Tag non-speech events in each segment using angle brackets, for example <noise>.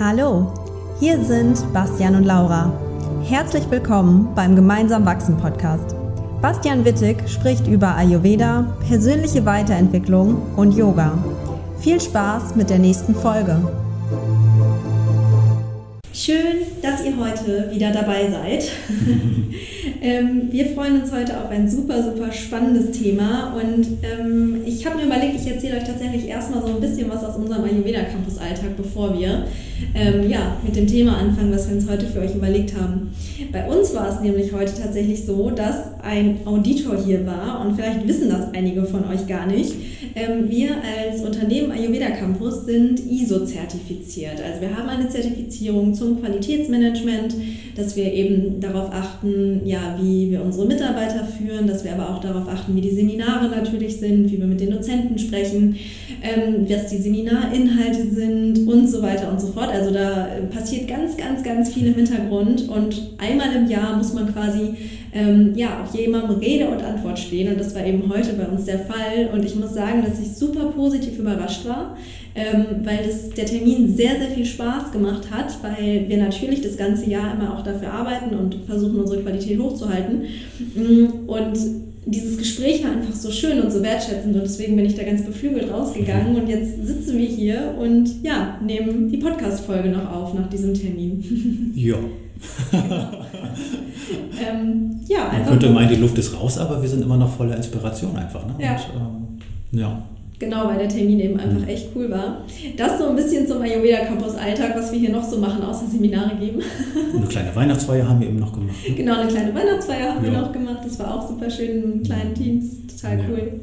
Hallo, hier sind Bastian und Laura. Herzlich willkommen beim Gemeinsam Wachsen Podcast. Bastian Wittig spricht über Ayurveda, persönliche Weiterentwicklung und Yoga. Viel Spaß mit der nächsten Folge. Schön, dass ihr heute wieder dabei seid. <laughs> ähm, wir freuen uns heute auf ein super, super spannendes Thema und ähm, ich habe mir überlegt, ich erzähle euch tatsächlich erstmal so ein bisschen was aus unserem Ayurveda Campus Alltag, bevor wir ähm, ja, mit dem Thema anfangen, was wir uns heute für euch überlegt haben. Bei uns war es nämlich heute tatsächlich so, dass ein Auditor hier war und vielleicht wissen das einige von euch gar nicht. Ähm, wir als Unternehmen Ayurveda Campus sind ISO-zertifiziert. Also wir haben eine Zertifizierung zum Qualitätsmanagement, dass wir eben darauf achten, ja, wie wir unsere Mitarbeiter führen, dass wir aber auch darauf achten, wie die Seminare natürlich sind, wie wir mit den Dozenten sprechen, ähm, was die Seminarinhalte sind und so weiter und so fort. Also da passiert ganz, ganz, ganz viel im Hintergrund. Und einmal im Jahr muss man quasi ähm, ja, auch jemandem Rede und Antwort stehen. Und das war eben heute bei uns der Fall. Und ich muss sagen, dass ich super positiv überrascht war ähm, weil das, der Termin sehr, sehr viel Spaß gemacht hat, weil wir natürlich das ganze Jahr immer auch dafür arbeiten und versuchen, unsere Qualität hochzuhalten. Mm, und dieses Gespräch war einfach so schön und so wertschätzend und deswegen bin ich da ganz beflügelt rausgegangen und jetzt sitzen wir hier und ja, nehmen die Podcast-Folge noch auf nach diesem Termin. <laughs> Ja. <laughs> ähm, ja, Man könnte meinen, die Luft ist raus, aber wir sind immer noch voller Inspiration einfach. Ne? Ja. Und, ähm, ja. Genau, weil der Termin eben einfach mhm. echt cool war. Das so ein bisschen zum Ayurveda Campus Alltag, was wir hier noch so machen, außer Seminare geben. eine kleine Weihnachtsfeier haben wir eben noch gemacht. Ne? Genau, eine kleine Weihnachtsfeier haben ja. wir noch gemacht. Das war auch super schön in kleinen Teams, total cool.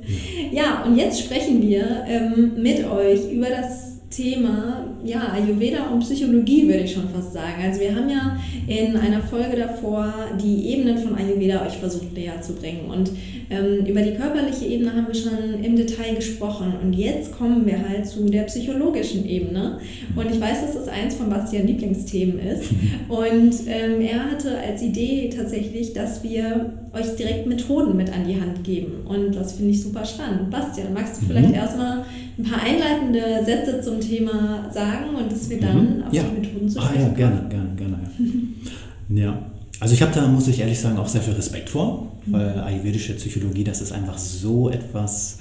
Ja, ja und jetzt sprechen wir ähm, mit euch über das Thema ja, Ayurveda und Psychologie, würde ich schon fast sagen. Also wir haben ja in einer Folge davor die Ebenen von Ayurveda euch versucht näher zu bringen. Und ähm, über die körperliche Ebene haben wir schon im Detail gesprochen. Und jetzt kommen wir halt zu der psychologischen Ebene. Und ich weiß, dass das eins von Bastian Lieblingsthemen ist. <laughs> Und ähm, er hatte als Idee tatsächlich, dass wir euch direkt Methoden mit an die Hand geben. Und das finde ich super spannend. Bastian, magst du vielleicht mhm. erstmal ein paar einleitende Sätze zum Thema sagen und dass wir dann mhm. auf ja. die Methoden zu sprechen Ah ja, gerne, gerne, gerne. Ja. <laughs> ja. Also ich habe da, muss ich ehrlich sagen, auch sehr viel Respekt vor, weil mhm. ayurvedische Psychologie, das ist einfach so etwas,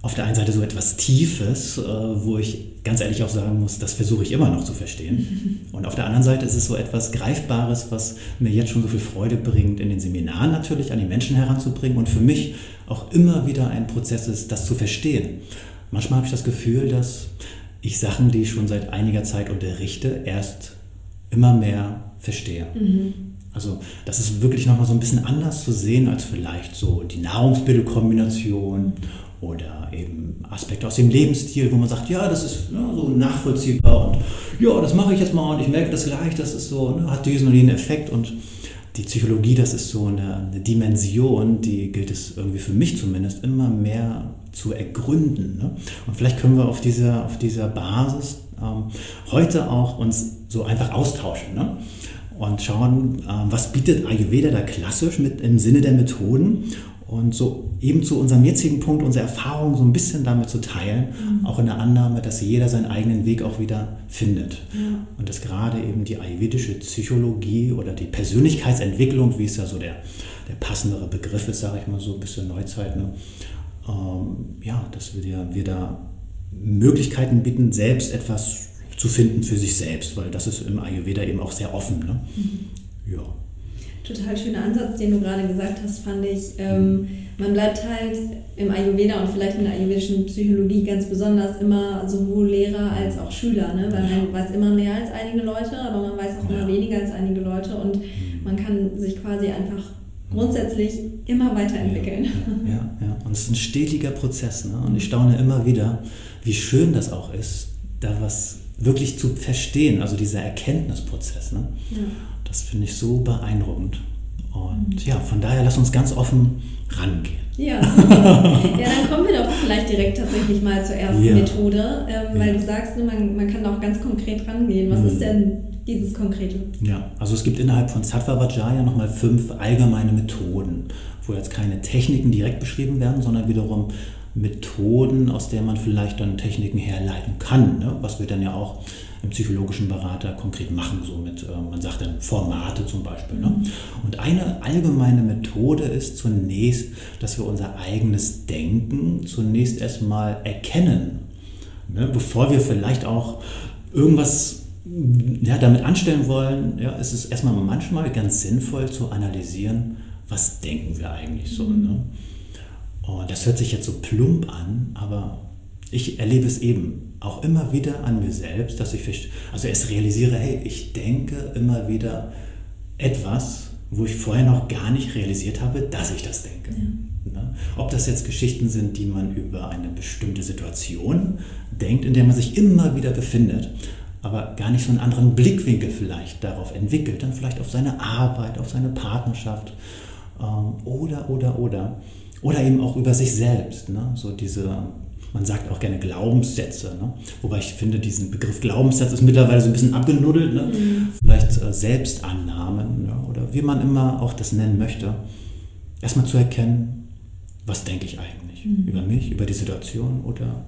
auf der einen Seite so etwas Tiefes, äh, wo ich ganz ehrlich auch sagen muss, das versuche ich immer noch zu verstehen. <laughs> Und auf der anderen Seite ist es so etwas Greifbares, was mir jetzt schon so viel Freude bringt, in den Seminaren natürlich an die Menschen heranzubringen und für mich auch immer wieder ein Prozess ist, das zu verstehen. Manchmal habe ich das Gefühl, dass ich Sachen, die ich schon seit einiger Zeit unterrichte, erst immer mehr verstehe. Mhm. Also das ist wirklich nochmal so ein bisschen anders zu sehen als vielleicht so die Nahrungsmittelkombination oder eben Aspekte aus dem Lebensstil, wo man sagt, ja, das ist ja, so nachvollziehbar und ja, das mache ich jetzt mal und ich merke das gleich, das ist so, ne, hat diesen und jenen Effekt und die Psychologie, das ist so eine, eine, Dimension, die gilt es irgendwie für mich zumindest immer mehr zu ergründen. Ne? Und vielleicht können wir auf dieser, auf dieser Basis ähm, heute auch uns so einfach austauschen ne? und schauen, ähm, was bietet Ayurveda da klassisch mit im Sinne der Methoden und so eben zu unserem jetzigen Punkt unsere Erfahrungen so ein bisschen damit zu teilen, mhm. auch in der Annahme, dass jeder seinen eigenen Weg auch wieder findet. Ja. Und dass gerade eben die ayurvedische Psychologie oder die Persönlichkeitsentwicklung, wie es ja so der, der passendere Begriff ist, sage ich mal so ein bisschen Neuzeit, ne? Ähm, ja, dass wir, wir da Möglichkeiten bieten, selbst etwas zu finden für sich selbst, weil das ist im Ayurveda eben auch sehr offen. Ne? Mhm. Ja total schöner Ansatz, den du gerade gesagt hast, fand ich. Ähm, man bleibt halt im Ayurveda und vielleicht in der ayurvedischen Psychologie ganz besonders immer sowohl Lehrer als auch Schüler, ne? weil man weiß immer mehr als einige Leute, aber man weiß auch immer weniger als einige Leute und mhm. man kann sich quasi einfach grundsätzlich immer weiterentwickeln. Ja, ja, ja. und es ist ein stetiger Prozess. Ne? Und ich staune immer wieder, wie schön das auch ist, da was wirklich zu verstehen, also dieser Erkenntnisprozess. Ne? Ja. Das finde ich so beeindruckend. Und ja, von daher lass uns ganz offen rangehen. Ja, <laughs> ja, dann kommen wir doch vielleicht direkt tatsächlich mal zur ersten ja. Methode, ähm, weil du sagst, ne, man, man kann auch ganz konkret rangehen. Was mhm. ist denn dieses Konkrete? Ja, also es gibt innerhalb von Sattva Vajraya nochmal fünf allgemeine Methoden, wo jetzt keine Techniken direkt beschrieben werden, sondern wiederum Methoden, aus der man vielleicht dann Techniken herleiten kann, ne? was wir dann ja auch im psychologischen Berater konkret machen, so mit, äh, man sagt dann Formate zum Beispiel. Ne? Und eine allgemeine Methode ist zunächst, dass wir unser eigenes Denken zunächst erstmal erkennen, ne? bevor wir vielleicht auch irgendwas ja, damit anstellen wollen, ja, ist es erstmal manchmal ganz sinnvoll zu analysieren, was denken wir eigentlich so. Ne? Und das hört sich jetzt so plump an, aber ich erlebe es eben auch immer wieder an mir selbst, dass ich also erst realisiere, hey, ich denke immer wieder etwas, wo ich vorher noch gar nicht realisiert habe, dass ich das denke. Ja. Ne? Ob das jetzt Geschichten sind, die man über eine bestimmte Situation denkt, in der man sich immer wieder befindet, aber gar nicht so einen anderen Blickwinkel vielleicht darauf entwickelt, dann vielleicht auf seine Arbeit, auf seine Partnerschaft ähm, oder, oder, oder. Oder eben auch über sich selbst. Ne? So diese, man sagt auch gerne Glaubenssätze. Ne? Wobei ich finde, diesen Begriff Glaubenssatz ist mittlerweile so ein bisschen abgenuddelt. Ne? Mhm. Vielleicht äh, Selbstannahmen ja? oder wie man immer auch das nennen möchte. Erstmal zu erkennen, was denke ich eigentlich mhm. über mich, über die Situation oder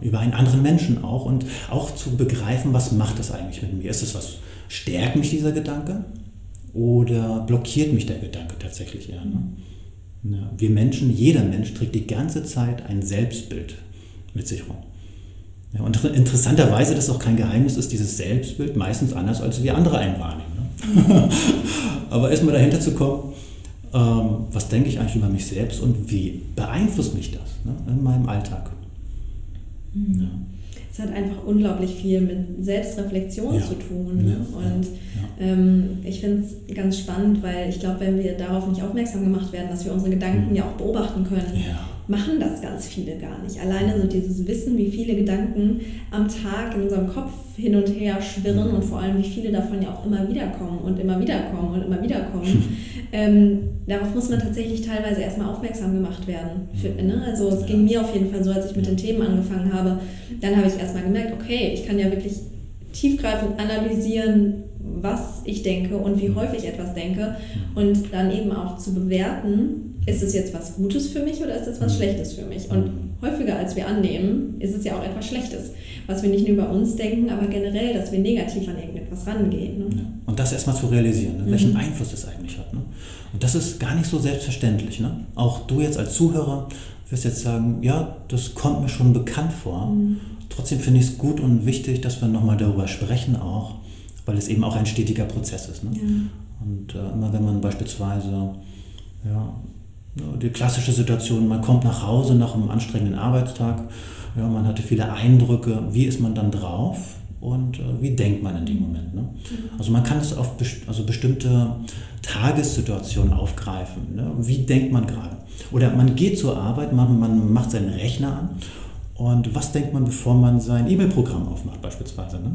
über einen anderen Menschen auch. Und auch zu begreifen, was macht das eigentlich mit mir? Ist es was, stärkt mich dieser Gedanke? Oder blockiert mich der Gedanke tatsächlich eher? Ne? Ja, wir Menschen, jeder Mensch trägt die ganze Zeit ein Selbstbild mit sich rum. Ja, und interessanterweise, das ist auch kein Geheimnis, ist dieses Selbstbild meistens anders, als wir andere einen wahrnehmen. Ne? <laughs> Aber erstmal dahinter zu kommen, ähm, was denke ich eigentlich über mich selbst und wie beeinflusst mich das ne, in meinem Alltag? Mhm. Ja es hat einfach unglaublich viel mit Selbstreflexion ja. zu tun. Ne? Und. Ähm, ich finde es ganz spannend, weil ich glaube, wenn wir darauf nicht aufmerksam gemacht werden, dass wir unsere Gedanken mhm. ja auch beobachten können, machen das ganz viele gar nicht. Alleine so dieses Wissen, wie viele Gedanken am Tag in unserem Kopf hin und her schwirren und vor allem, wie viele davon ja auch immer wieder kommen und immer wieder kommen und immer wieder kommen. <laughs> ähm, darauf muss man tatsächlich teilweise erstmal aufmerksam gemacht werden. Für, ne? Also es ging mir auf jeden Fall so, als ich mit den Themen angefangen habe, dann habe ich erstmal gemerkt, okay, ich kann ja wirklich tiefgreifend analysieren, was ich denke und wie häufig etwas denke und dann eben auch zu bewerten, ist es jetzt was Gutes für mich oder ist es was mhm. Schlechtes für mich? Und häufiger als wir annehmen, ist es ja auch etwas Schlechtes, was wir nicht nur über uns denken, aber generell, dass wir negativ an irgendetwas rangehen. Ne? Ja. Und das erstmal zu realisieren, ne? welchen mhm. Einfluss das eigentlich hat. Ne? Und das ist gar nicht so selbstverständlich. Ne? Auch du jetzt als Zuhörer wirst jetzt sagen, ja, das kommt mir schon bekannt vor. Mhm. Trotzdem finde ich es gut und wichtig, dass wir nochmal darüber sprechen auch, weil es eben auch ein stetiger Prozess ist. Ne? Ja. Und äh, immer wenn man beispielsweise ja, die klassische Situation, man kommt nach Hause nach einem anstrengenden Arbeitstag, ja, man hatte viele Eindrücke, wie ist man dann drauf und äh, wie denkt man in dem Moment. Ne? Mhm. Also man kann es auf best also bestimmte Tagessituationen aufgreifen. Ne? Wie denkt man gerade? Oder man geht zur Arbeit, man, man macht seinen Rechner an und was denkt man, bevor man sein E-Mail-Programm aufmacht beispielsweise? Ne?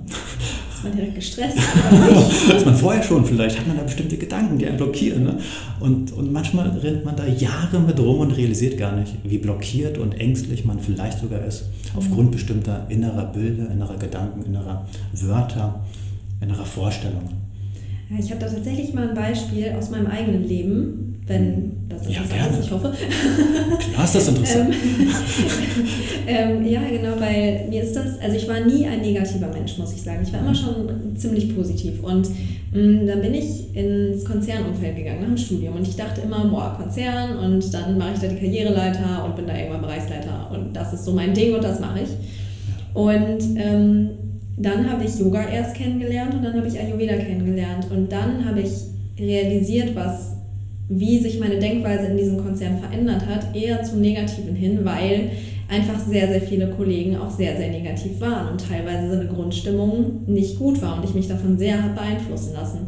Ist man direkt gestresst? <laughs> ist man vorher schon, vielleicht hat man da bestimmte Gedanken, die einen blockieren. Ne? Und, und manchmal rennt man da Jahre mit rum und realisiert gar nicht, wie blockiert und ängstlich man vielleicht sogar ist, aufgrund bestimmter innerer Bilder, innerer Gedanken, innerer Wörter, innerer Vorstellungen. Ich habe da tatsächlich mal ein Beispiel aus meinem eigenen Leben wenn das interessant ja, ist, ich hoffe. Klar ist das interessant. <laughs> <laughs> ähm, ja, genau, weil mir ist das, also ich war nie ein negativer Mensch, muss ich sagen. Ich war immer schon ziemlich positiv und mh, mm, dann bin ich ins Konzernumfeld gegangen nach dem Studium und ich dachte immer, boah, Konzern und dann mache ich da die Karriereleiter und bin da irgendwann Bereichsleiter und das ist so mein Ding und das mache ich. Und ähm, dann habe ich Yoga erst kennengelernt und dann habe ich Ayurveda kennengelernt und dann habe ich realisiert, was wie sich meine Denkweise in diesem Konzern verändert hat, eher zum Negativen hin, weil einfach sehr, sehr viele Kollegen auch sehr, sehr negativ waren und teilweise so eine Grundstimmung nicht gut war und ich mich davon sehr habe beeinflussen lassen.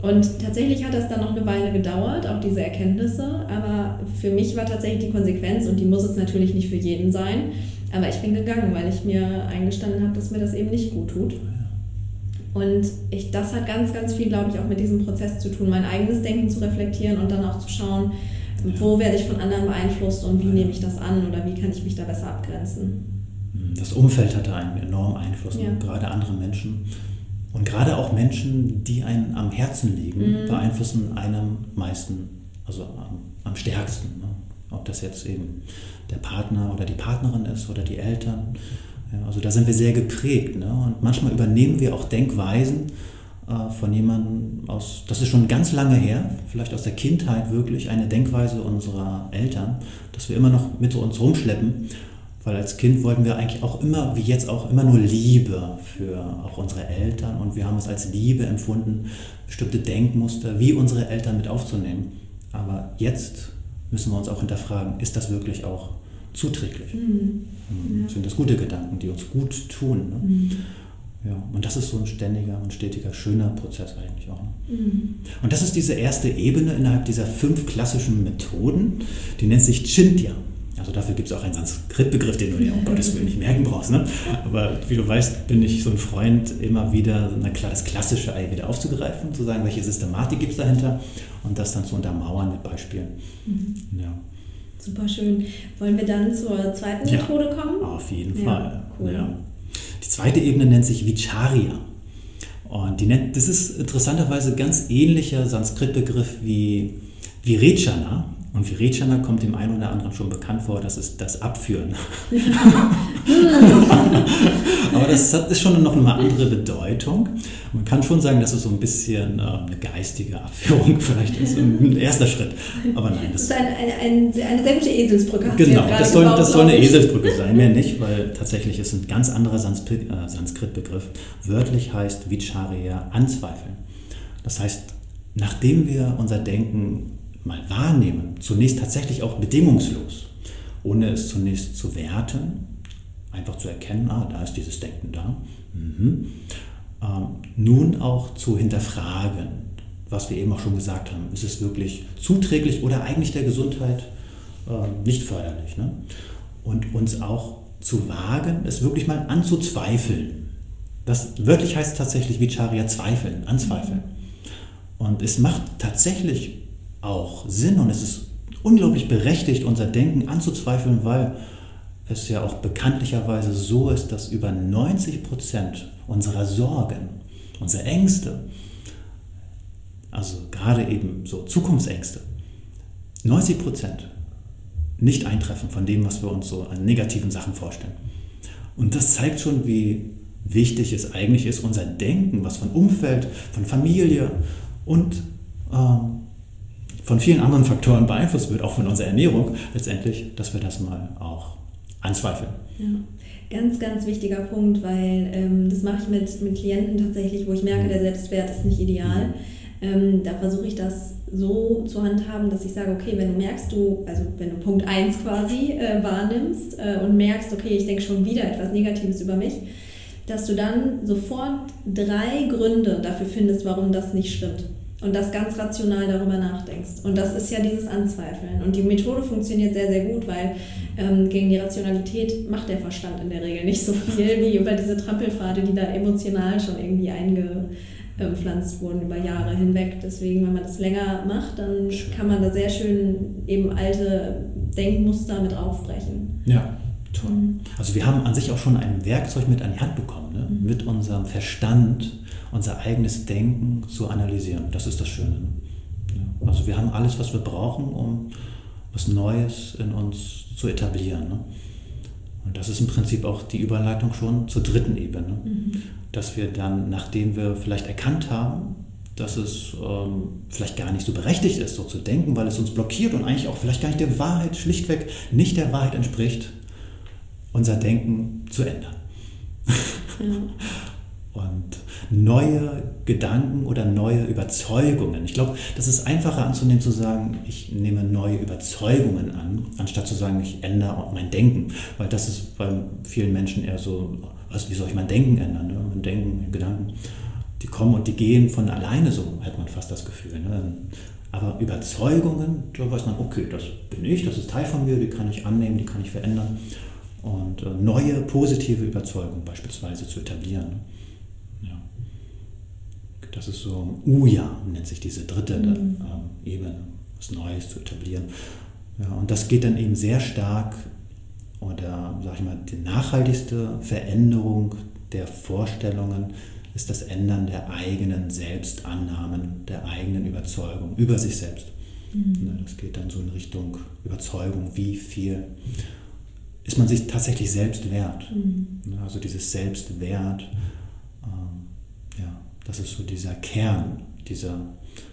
Und tatsächlich hat das dann noch eine Weile gedauert, auch diese Erkenntnisse, aber für mich war tatsächlich die Konsequenz, und die muss es natürlich nicht für jeden sein, aber ich bin gegangen, weil ich mir eingestanden habe, dass mir das eben nicht gut tut. Und ich, das hat ganz, ganz viel, glaube ich, auch mit diesem Prozess zu tun, mein eigenes Denken zu reflektieren und dann auch zu schauen, wo werde ich von anderen beeinflusst und wie nehme ich das an oder wie kann ich mich da besser abgrenzen. Das Umfeld hatte einen enormen Einfluss, ja. gerade andere Menschen. Und gerade auch Menschen, die einem am Herzen liegen, mhm. beeinflussen einen am meisten, also am, am stärksten. Ne? Ob das jetzt eben der Partner oder die Partnerin ist oder die Eltern. Ja, also da sind wir sehr geprägt. Ne? Und manchmal übernehmen wir auch Denkweisen äh, von jemandem aus, das ist schon ganz lange her, vielleicht aus der Kindheit wirklich, eine Denkweise unserer Eltern, dass wir immer noch mit uns rumschleppen. Weil als Kind wollten wir eigentlich auch immer, wie jetzt auch, immer nur Liebe für auch unsere Eltern und wir haben es als Liebe empfunden, bestimmte Denkmuster wie unsere Eltern mit aufzunehmen. Aber jetzt müssen wir uns auch hinterfragen, ist das wirklich auch zuträglich? Mhm. Ja. Sind das gute Gedanken, die uns gut tun? Ne? Mhm. Ja, und das ist so ein ständiger und stetiger, schöner Prozess eigentlich auch. Ne? Mhm. Und das ist diese erste Ebene innerhalb dieser fünf klassischen Methoden, die nennt sich Chintya. Also dafür gibt es auch einen Sanskrit-Begriff, den du dir um Gottes Willen nicht merken brauchst. Ne? Aber wie du weißt, bin ich so ein Freund, immer wieder na klar, das klassische Ei wieder aufzugreifen, zu sagen, welche Systematik gibt es dahinter und das dann zu untermauern mit Beispielen. Mhm. Ja. Super schön. Wollen wir dann zur zweiten ja, Methode kommen? Auf jeden Fall. Cool. Ja. Die zweite Ebene nennt sich Vicharya. Und die nennt, das ist interessanterweise ganz ähnlicher Sanskrit-Begriff wie Virechana. Und Virechana kommt dem einen oder anderen schon bekannt vor, das ist das Abführen. <laughs> Aber das ist schon noch eine andere Bedeutung. Man kann schon sagen, dass es so ein bisschen äh, eine geistige Abführung <laughs> vielleicht ist, ein erster Schritt. Aber nein. Das, das ist ein, ein, eine sehr gute Eselsbrücke. Genau, das soll, das soll eine Eselsbrücke sein, mehr nicht, weil tatsächlich ist ein ganz anderer äh, Sanskrit-Begriff. Wörtlich heißt Vicharya anzweifeln. Das heißt, nachdem wir unser Denken mal wahrnehmen, zunächst tatsächlich auch bedingungslos, ohne es zunächst zu werten, einfach zu erkennen, ah, da ist dieses Denken da. Mhm. Ähm, nun auch zu hinterfragen, was wir eben auch schon gesagt haben, ist es wirklich zuträglich oder eigentlich der Gesundheit äh, nicht förderlich. Ne? Und uns auch zu wagen, es wirklich mal anzuzweifeln. Das wörtlich heißt tatsächlich Vicharya zweifeln, anzweifeln. Und es macht tatsächlich auch Sinn und es ist unglaublich berechtigt, unser Denken anzuzweifeln, weil es ja auch bekanntlicherweise so ist, dass über 90 Prozent unserer Sorgen, unserer Ängste, also gerade eben so Zukunftsängste, 90 Prozent nicht eintreffen von dem, was wir uns so an negativen Sachen vorstellen. Und das zeigt schon, wie wichtig es eigentlich ist, unser Denken, was von Umfeld, von Familie und ähm, von vielen anderen Faktoren beeinflusst wird, auch von unserer Ernährung, letztendlich, dass wir das mal auch anzweifeln. Ja. Ganz, ganz wichtiger Punkt, weil ähm, das mache ich mit, mit Klienten tatsächlich, wo ich merke, der Selbstwert ist nicht ideal. Ähm, da versuche ich das so zu handhaben, dass ich sage, okay, wenn du merkst, du, also wenn du Punkt 1 quasi äh, wahrnimmst äh, und merkst, okay, ich denke schon wieder etwas Negatives über mich, dass du dann sofort drei Gründe dafür findest, warum das nicht stimmt und das ganz rational darüber nachdenkst. Und das ist ja dieses Anzweifeln. Und die Methode funktioniert sehr, sehr gut, weil ähm, gegen die Rationalität macht der Verstand in der Regel nicht so viel wie über diese Trampelpfade, die da emotional schon irgendwie eingepflanzt wurden über Jahre hinweg. Deswegen, wenn man das länger macht, dann kann man da sehr schön eben alte Denkmuster mit aufbrechen. Ja, toll. Mhm. Also wir haben an sich auch schon ein Werkzeug mit an die Hand bekommen, ne? Mhm. mit unserem Verstand unser eigenes Denken zu analysieren. Das ist das Schöne. Ja. Also wir haben alles, was wir brauchen, um was Neues in uns zu etablieren. Ne? Und das ist im Prinzip auch die Überleitung schon zur dritten Ebene. Mhm. Dass wir dann, nachdem wir vielleicht erkannt haben, dass es ähm, vielleicht gar nicht so berechtigt ist, so zu denken, weil es uns blockiert und eigentlich auch vielleicht gar nicht der Wahrheit, schlichtweg nicht der Wahrheit entspricht, unser Denken zu ändern. Ja. <laughs> und neue Gedanken oder neue Überzeugungen. Ich glaube, das ist einfacher anzunehmen zu sagen, ich nehme neue Überzeugungen an, anstatt zu sagen, ich ändere mein Denken. Weil das ist bei vielen Menschen eher so, was, wie soll ich mein Denken ändern? Ne? Mein Denken, meine Gedanken, die kommen und die gehen von alleine, so hat man fast das Gefühl. Ne? Aber Überzeugungen, da weiß man, okay, das bin ich, das ist Teil von mir, die kann ich annehmen, die kann ich verändern. Und äh, neue positive Überzeugungen beispielsweise zu etablieren. Ne? Das ist so Uja, nennt sich diese dritte mhm. ähm, Ebene, was Neues zu etablieren. Ja, und das geht dann eben sehr stark oder, sag ich mal, die nachhaltigste Veränderung der Vorstellungen ist das Ändern der eigenen Selbstannahmen, der eigenen Überzeugung über sich selbst. Mhm. Das geht dann so in Richtung Überzeugung, wie viel ist man sich tatsächlich selbst wert. Mhm. Also dieses Selbstwert, ja, das ist so dieser Kern dieser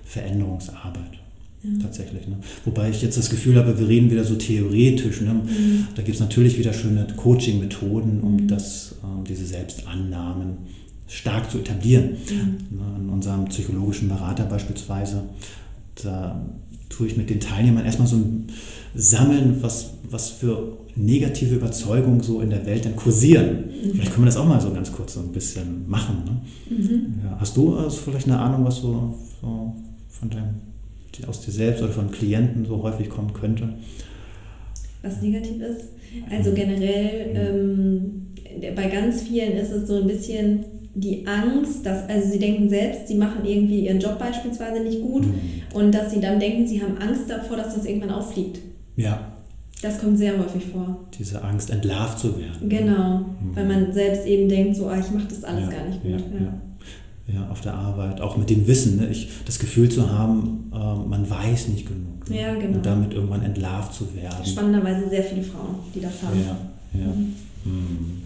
Veränderungsarbeit. Ja. Tatsächlich. Ne? Wobei ich jetzt das Gefühl habe, wir reden wieder so theoretisch. Ne? Mhm. Da gibt es natürlich wieder schöne Coaching-Methoden, um mhm. das, ähm, diese Selbstannahmen stark zu etablieren. Mhm. Ne? In unserem psychologischen Berater beispielsweise, da tue ich mit den Teilnehmern erstmal so ein Sammeln, was, was für negative Überzeugungen so in der Welt dann kursieren. Mhm. Vielleicht können wir das auch mal so ganz kurz so ein bisschen machen. Ne? Mhm. Ja, hast du also vielleicht eine Ahnung, was so, so von deinem, aus dir selbst oder von Klienten so häufig kommen könnte? Was negativ ist? Also mhm. generell, ähm, bei ganz vielen ist es so ein bisschen die Angst, dass, also sie denken selbst, sie machen irgendwie ihren Job beispielsweise nicht gut mhm. und dass sie dann denken, sie haben Angst davor, dass das irgendwann auffliegt. Ja. Das kommt sehr häufig vor. Diese Angst, entlarvt zu werden. Genau, mhm. weil man selbst eben denkt, so, ah, ich mache das alles ja, gar nicht gut. Ja, ja. ja, auf der Arbeit, auch mit dem Wissen, ne? ich, das Gefühl zu haben, äh, man weiß nicht genug. Ne? Ja, genau. Und damit irgendwann entlarvt zu werden. Spannenderweise sehr viele Frauen, die das haben. Ja, ja. Mhm.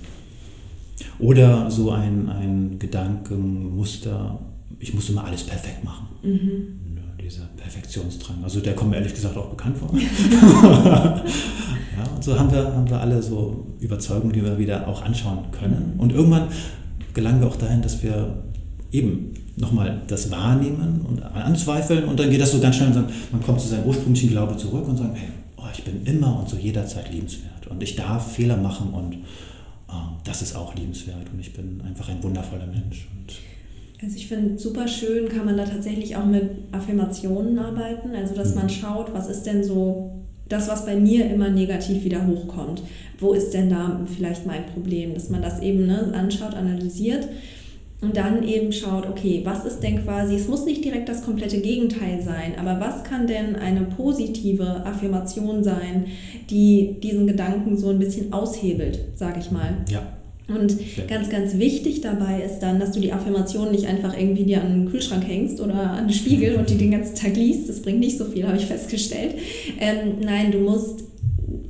Mhm. Oder so ein, ein Gedankenmuster, ich muss immer alles perfekt machen. Mhm. Ja, dieser Perfektionsdrang. Also der kommt mir ehrlich gesagt auch bekannt vor. <laughs> ja, und so haben wir, haben wir alle so Überzeugungen, die wir wieder auch anschauen können. Und irgendwann gelangen wir auch dahin, dass wir eben nochmal das wahrnehmen und anzweifeln und dann geht das so ganz schnell und sagen, man kommt zu seinem ursprünglichen Glaube zurück und sagt, hey, oh, ich bin immer und so jederzeit liebenswert und ich darf Fehler machen und das ist auch liebenswert und ich bin einfach ein wundervoller Mensch. Und also ich finde super schön, kann man da tatsächlich auch mit Affirmationen arbeiten, also dass mhm. man schaut, was ist denn so das, was bei mir immer negativ wieder hochkommt. Wo ist denn da vielleicht mein Problem? Dass man das eben ne, anschaut, analysiert und dann eben schaut, okay, was ist denn quasi, es muss nicht direkt das komplette Gegenteil sein, aber was kann denn eine positive Affirmation sein, die diesen Gedanken so ein bisschen aushebelt, sage ich mal. Ja. Und ganz, ganz wichtig dabei ist dann, dass du die Affirmation nicht einfach irgendwie dir an den Kühlschrank hängst oder an den Spiegel und die den ganzen Tag liest. Das bringt nicht so viel, habe ich festgestellt. Ähm, nein, du musst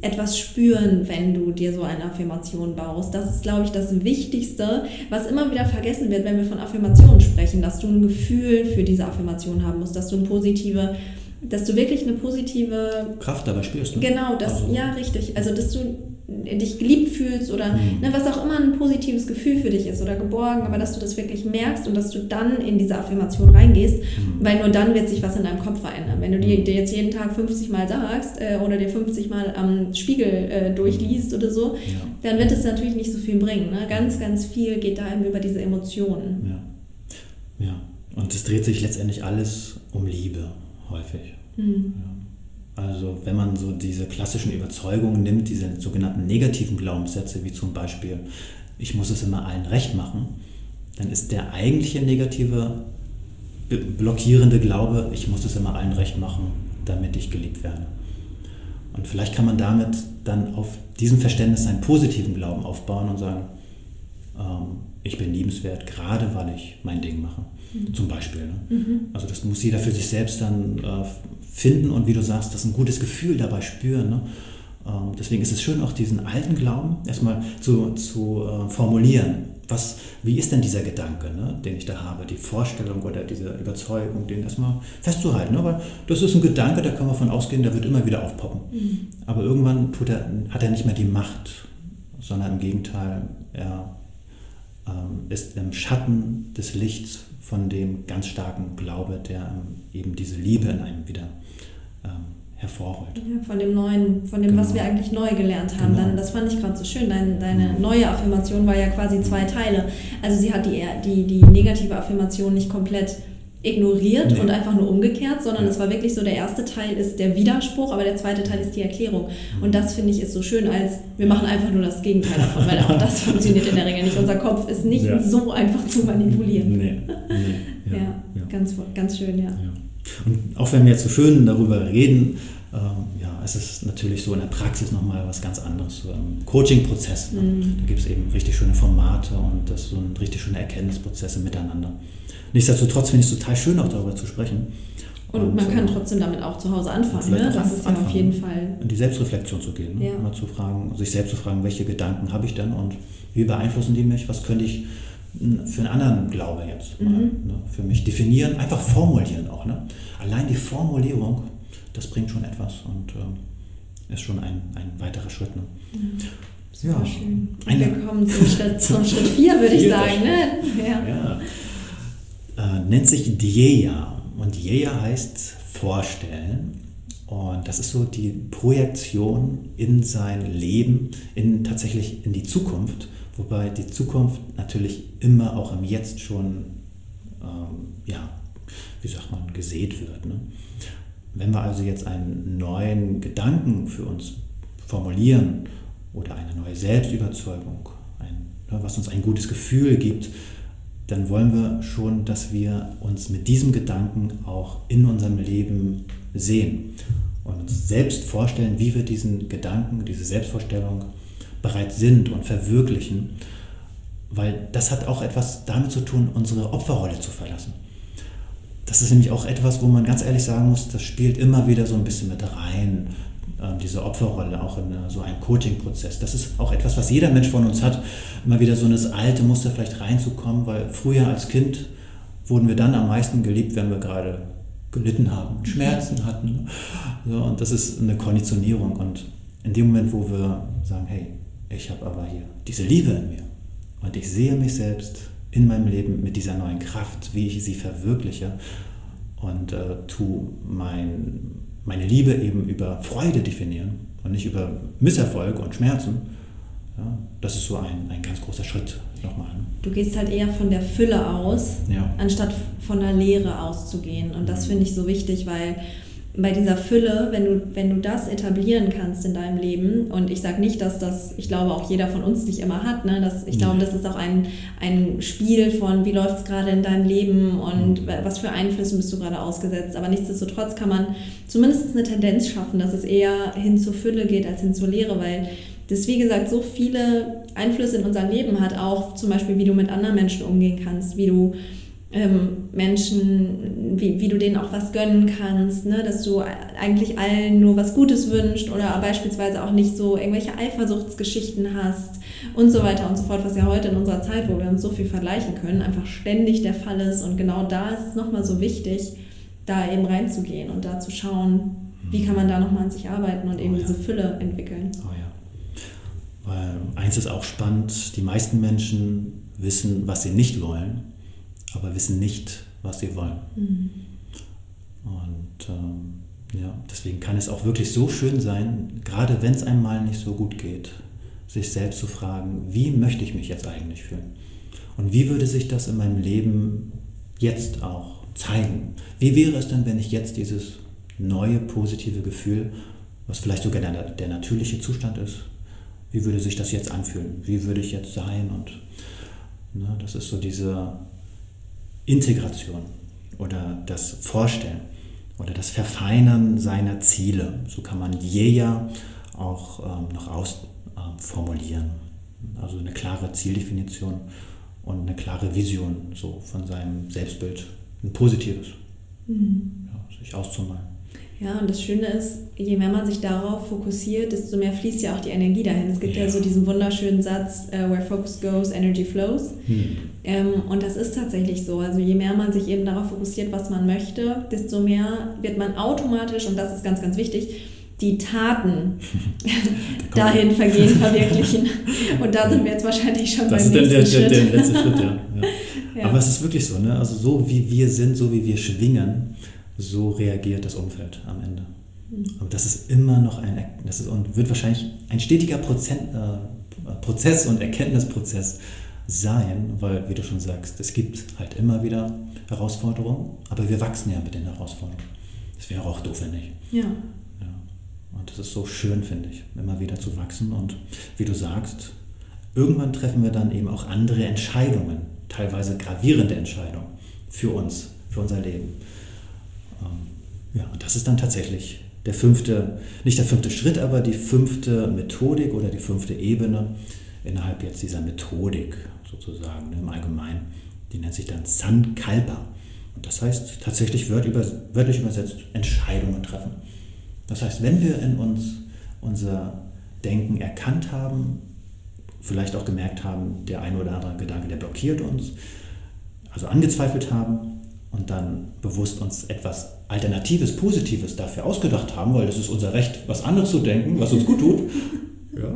etwas spüren, wenn du dir so eine Affirmation baust. Das ist, glaube ich, das Wichtigste, was immer wieder vergessen wird, wenn wir von Affirmationen sprechen, dass du ein Gefühl für diese Affirmation haben musst, dass du eine positive dass du wirklich eine positive Kraft dabei spürst. Ne? Genau, das, also. ja, richtig. Also, dass du dich geliebt fühlst oder mhm. ne, was auch immer ein positives Gefühl für dich ist oder geborgen, aber dass du das wirklich merkst und dass du dann in diese Affirmation reingehst, mhm. weil nur dann wird sich was in deinem Kopf verändern. Wenn du dir, mhm. dir jetzt jeden Tag 50 Mal sagst äh, oder dir 50 Mal am Spiegel äh, durchliest oder so, ja. dann wird es natürlich nicht so viel bringen. Ne? Ganz, ganz viel geht da eben über diese Emotionen. Ja. ja. Und es dreht sich letztendlich alles um Liebe häufig. Mhm. Ja. Also wenn man so diese klassischen Überzeugungen nimmt, diese sogenannten negativen Glaubenssätze, wie zum Beispiel, ich muss es immer allen recht machen, dann ist der eigentliche negative, blockierende Glaube, ich muss es immer allen recht machen, damit ich geliebt werde. Und vielleicht kann man damit dann auf diesem Verständnis einen positiven Glauben aufbauen und sagen, ähm, ich bin liebenswert, gerade weil ich mein Ding mache. Mhm. Zum Beispiel. Ne? Mhm. Also das muss jeder für sich selbst dann äh, finden und wie du sagst, das ein gutes Gefühl dabei spüren. Ne? Ähm, deswegen ist es schön, auch diesen alten Glauben erstmal zu, zu äh, formulieren. Was, wie ist denn dieser Gedanke, ne, den ich da habe, die Vorstellung oder diese Überzeugung, den erstmal festzuhalten. Ne? Weil das ist ein Gedanke, da kann man von ausgehen, der wird immer wieder aufpoppen. Mhm. Aber irgendwann er, hat er nicht mehr die Macht, sondern im Gegenteil, er ist im Schatten des Lichts von dem ganz starken Glaube, der ähm, eben diese Liebe in einem wieder ähm, hervorholt. Ja, von dem Neuen, von dem, genau. was wir eigentlich neu gelernt haben. Genau. Dann, das fand ich gerade so schön. Deine, deine mhm. neue Affirmation war ja quasi zwei Teile. Also sie hat die, die, die negative Affirmation nicht komplett ignoriert nee. und einfach nur umgekehrt, sondern ja. es war wirklich so, der erste Teil ist der Widerspruch, aber der zweite Teil ist die Erklärung. Mhm. Und das finde ich ist so schön, als wir machen einfach nur das Gegenteil davon, weil auch das <laughs> funktioniert in der Regel nicht. Unser Kopf ist nicht ja. so einfach zu manipulieren. Nee. nee. <laughs> Ja, ja, Ganz, ganz schön, ja. Und auch wenn wir jetzt so schön darüber reden, ähm, ja, es ist natürlich so in der Praxis nochmal was ganz anderes. So im Coaching-Prozess, ne? mhm. da gibt es eben richtig schöne Formate und das so ein richtig schöne Erkenntnisprozesse miteinander. Nichtsdestotrotz finde ich es total schön, auch darüber zu sprechen. Und, und man kann trotzdem damit auch zu Hause anfangen, ne? das ist ja auf jeden Fall. In die Selbstreflexion zu gehen, ne? ja. mal zu fragen, sich selbst zu fragen, welche Gedanken habe ich denn und wie beeinflussen die mich, was könnte ich für einen anderen Glaube jetzt mhm. mal, ne? für mich definieren, einfach formulieren auch. Ne? Allein die Formulierung, das bringt schon etwas und äh, ist schon ein, ein weiterer Schritt. Ne? Mhm. Super ja. schön. Und wir kommen zum Schritt, <laughs> zum Schritt 4, würde ich sagen. Ne? Ja. ja. Äh, nennt sich Dieja. Und Dieja heißt vorstellen. Und das ist so die Projektion in sein Leben, in, tatsächlich in die Zukunft. Wobei die Zukunft natürlich immer auch im Jetzt schon, ähm, ja, wie sagt man, gesät wird. Ne? Wenn wir also jetzt einen neuen Gedanken für uns formulieren oder eine neue Selbstüberzeugung, ein, ne, was uns ein gutes Gefühl gibt, dann wollen wir schon, dass wir uns mit diesem Gedanken auch in unserem Leben sehen und uns selbst vorstellen, wie wir diesen Gedanken, diese Selbstvorstellung bereits sind und verwirklichen, weil das hat auch etwas damit zu tun, unsere Opferrolle zu verlassen. Das ist nämlich auch etwas, wo man ganz ehrlich sagen muss, das spielt immer wieder so ein bisschen mit rein, ähm, diese Opferrolle auch in äh, so einem Coaching-Prozess. Das ist auch etwas, was jeder Mensch von uns hat, immer wieder so in das alte Muster vielleicht reinzukommen, weil früher als Kind wurden wir dann am meisten geliebt, wenn wir gerade gelitten haben, Schmerzen hatten. So, und das ist eine Konditionierung. Und in dem Moment, wo wir sagen, hey, ich habe aber hier diese Liebe in mir und ich sehe mich selbst in meinem Leben mit dieser neuen Kraft, wie ich sie verwirkliche und äh, tu mein, meine Liebe eben über Freude definieren und nicht über Misserfolg und Schmerzen. Ja, das ist so ein, ein ganz großer Schritt nochmal. Ne? Du gehst halt eher von der Fülle aus, ja. anstatt von der Leere auszugehen. Und das mhm. finde ich so wichtig, weil bei dieser Fülle, wenn du, wenn du das etablieren kannst in deinem Leben, und ich sage nicht, dass das, ich glaube, auch jeder von uns nicht immer hat, ne? Das, ich glaube, das ist auch ein, ein Spiel von, wie läuft es gerade in deinem Leben und mhm. was für Einflüsse bist du gerade ausgesetzt. Aber nichtsdestotrotz kann man zumindest eine Tendenz schaffen, dass es eher hin zur Fülle geht als hin zur Leere, weil das, wie gesagt, so viele Einflüsse in unserem Leben hat, auch zum Beispiel, wie du mit anderen Menschen umgehen kannst, wie du ähm, Menschen, wie, wie du denen auch was gönnen kannst, ne? dass du eigentlich allen nur was Gutes wünschst oder beispielsweise auch nicht so irgendwelche Eifersuchtsgeschichten hast und so weiter und so fort, was ja heute in unserer Zeit, wo wir uns so viel vergleichen können, einfach ständig der Fall ist. Und genau da ist es nochmal so wichtig, da eben reinzugehen und da zu schauen, wie kann man da nochmal an sich arbeiten und eben oh ja. diese Fülle entwickeln. Oh ja. Weil eins ist auch spannend, die meisten Menschen wissen, was sie nicht wollen aber wissen nicht, was sie wollen. Mhm. Und ähm, ja, deswegen kann es auch wirklich so schön sein, gerade wenn es einmal nicht so gut geht, sich selbst zu fragen, wie möchte ich mich jetzt eigentlich fühlen? Und wie würde sich das in meinem Leben jetzt auch zeigen? Wie wäre es denn, wenn ich jetzt dieses neue positive Gefühl, was vielleicht sogar der, der natürliche Zustand ist, wie würde sich das jetzt anfühlen? Wie würde ich jetzt sein? Und ne, das ist so diese Integration oder das Vorstellen oder das Verfeinern seiner Ziele. So kann man Jeja auch ähm, noch ausformulieren. Ähm, also eine klare Zieldefinition und eine klare Vision so von seinem Selbstbild. Ein positives. Mhm. Ja, sich auszumalen. Ja, und das Schöne ist, je mehr man sich darauf fokussiert, desto mehr fließt ja auch die Energie dahin. Es gibt ja, ja so diesen wunderschönen Satz, uh, where focus goes, energy flows. Hm. Ähm, und das ist tatsächlich so. Also je mehr man sich eben darauf fokussiert, was man möchte, desto mehr wird man automatisch, und das ist ganz, ganz wichtig, die Taten <laughs> <laughs> dahin vergehen, verwirklichen. <laughs> Und da sind wir jetzt wahrscheinlich schon das beim nächsten Schritt. Das ist dann der, der, letzte Schritt, ja. ja. Aber es ist wirklich so, ne? Also so wie wir sind, so wie wir schwingen, so reagiert das Umfeld am Ende. Und das ist immer noch ein, das ist und wird wahrscheinlich ein stetiger Prozent, äh, Prozess und Erkenntnisprozess sein, weil, wie du schon sagst, es gibt halt immer wieder Herausforderungen, aber wir wachsen ja mit den Herausforderungen. Das wäre auch doof, wenn nicht. Ja. ja. Und das ist so schön, finde ich, immer wieder zu wachsen. Und wie du sagst, irgendwann treffen wir dann eben auch andere Entscheidungen, teilweise gravierende Entscheidungen für uns, für unser Leben. Ja, und das ist dann tatsächlich der fünfte, nicht der fünfte Schritt, aber die fünfte Methodik oder die fünfte Ebene innerhalb jetzt dieser Methodik sozusagen ne, im Allgemeinen. Die nennt sich dann Sankalpa. Und das heißt tatsächlich wörtlich übersetzt Entscheidungen treffen. Das heißt, wenn wir in uns unser Denken erkannt haben, vielleicht auch gemerkt haben, der eine oder andere Gedanke, der blockiert uns, also angezweifelt haben und dann bewusst uns etwas Alternatives, Positives dafür ausgedacht haben, weil das ist unser Recht, was anderes zu denken, was uns gut tut. <laughs> Ja,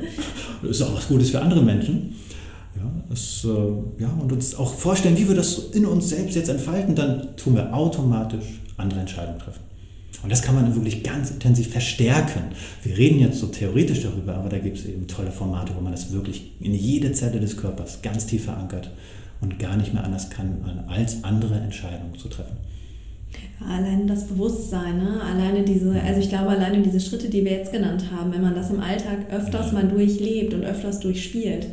das ist auch was Gutes für andere Menschen. Ja, es, äh, ja, und uns auch vorstellen, wie wir das in uns selbst jetzt entfalten, dann tun wir automatisch andere Entscheidungen treffen. Und das kann man wirklich ganz intensiv verstärken. Wir reden jetzt so theoretisch darüber, aber da gibt es eben tolle Formate, wo man das wirklich in jede Zelle des Körpers ganz tief verankert und gar nicht mehr anders kann, als andere Entscheidungen zu treffen. Allein das Bewusstsein, ne? alleine diese, also ich glaube, alleine diese Schritte, die wir jetzt genannt haben, wenn man das im Alltag öfters mal durchlebt und öfters durchspielt,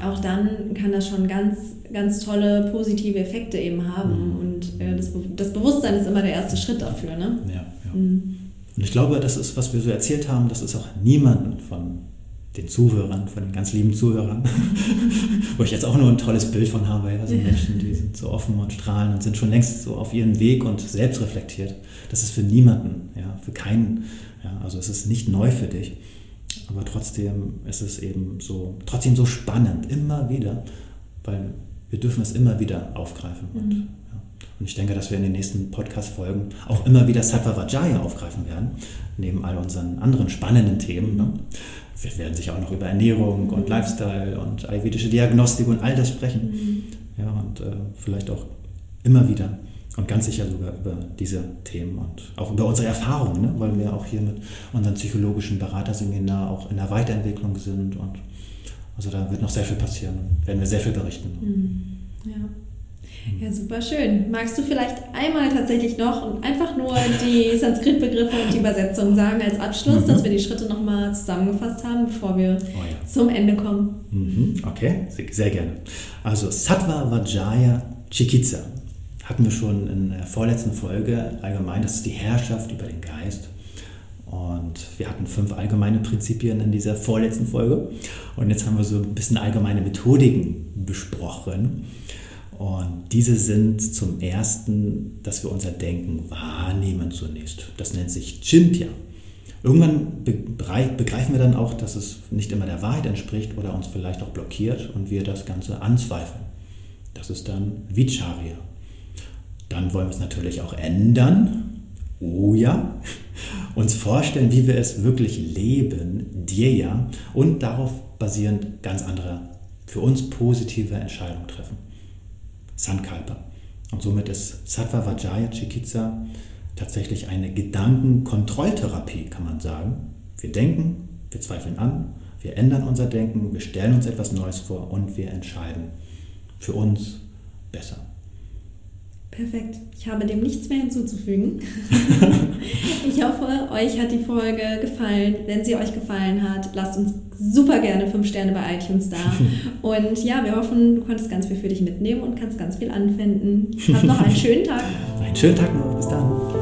ja. auch dann kann das schon ganz, ganz tolle positive Effekte eben haben. Mhm. Und äh, das, das Bewusstsein ist immer der erste Schritt dafür. Ne? Ja, ja. Mhm. Und ich glaube, das ist, was wir so erzählt haben, das ist auch niemandem von den Zuhörern, von den ganz lieben Zuhörern, <laughs> wo ich jetzt auch nur ein tolles Bild von habe. Also Menschen, die sind so offen und strahlen und sind schon längst so auf ihrem Weg und selbst reflektiert. Das ist für niemanden, ja, für keinen. Ja, also es ist nicht neu für dich, aber trotzdem ist es eben so, trotzdem so spannend, immer wieder, weil wir dürfen es immer wieder aufgreifen. Mhm. Und, ja. Und ich denke, dass wir in den nächsten Podcast-Folgen auch immer wieder Sattva Vajaya aufgreifen werden, neben all unseren anderen spannenden Themen. Ne? wir werden sicher auch noch über Ernährung und Lifestyle und ayurvedische Diagnostik und all das sprechen. Mhm. Ja, und äh, vielleicht auch immer wieder und ganz sicher sogar über diese Themen und auch über unsere Erfahrungen, ne? weil wir auch hier mit unserem psychologischen Beraterseminar auch in der Weiterentwicklung sind und also da wird noch sehr viel passieren, werden wir sehr viel berichten. Mhm. Ja. Ja, super schön. Magst du vielleicht einmal tatsächlich noch einfach nur die <laughs> Sanskrit-Begriffe und die Übersetzung sagen als Abschluss, mhm. dass wir die Schritte nochmal zusammengefasst haben, bevor wir oh ja. zum Ende kommen? Mhm. Okay, sehr, sehr gerne. Also Sattva Vajaya Chikitsa hatten wir schon in der vorletzten Folge allgemein, das ist die Herrschaft über den Geist. Und wir hatten fünf allgemeine Prinzipien in dieser vorletzten Folge. Und jetzt haben wir so ein bisschen allgemeine Methodiken besprochen. Und diese sind zum ersten, dass wir unser Denken wahrnehmen zunächst. Das nennt sich Chintya. Irgendwann begreifen wir dann auch, dass es nicht immer der Wahrheit entspricht oder uns vielleicht auch blockiert und wir das Ganze anzweifeln. Das ist dann Vicharya. Dann wollen wir es natürlich auch ändern. Oh ja. <laughs> Uns vorstellen, wie wir es wirklich leben, Dhyaya, und darauf basierend ganz andere, für uns positive Entscheidungen treffen. Sankalpa. Und somit ist Sattva Vajaya Chikitsa tatsächlich eine Gedankenkontrolltherapie, kann man sagen. Wir denken, wir zweifeln an, wir ändern unser Denken, wir stellen uns etwas Neues vor und wir entscheiden für uns besser. Perfekt. Ich habe dem nichts mehr hinzuzufügen. <laughs> hoffe, euch hat die Folge gefallen. Wenn sie euch gefallen hat, lasst uns super gerne fünf Sterne bei iTunes da. <laughs> Und ja, wir hoffen, du konntest ganz viel für dich mitnehmen und kannst ganz viel anwenden. Habt noch einen <laughs> schönen Tag. Einen schönen Tag noch. Bis dann.